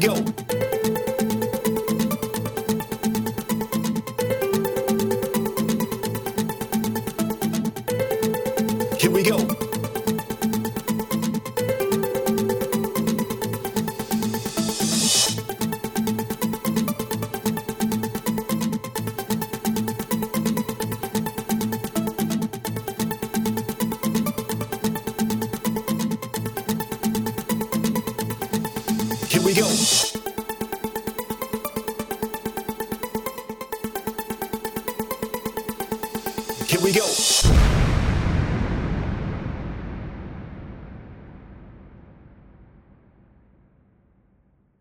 go. Here we go. We go. Here we go.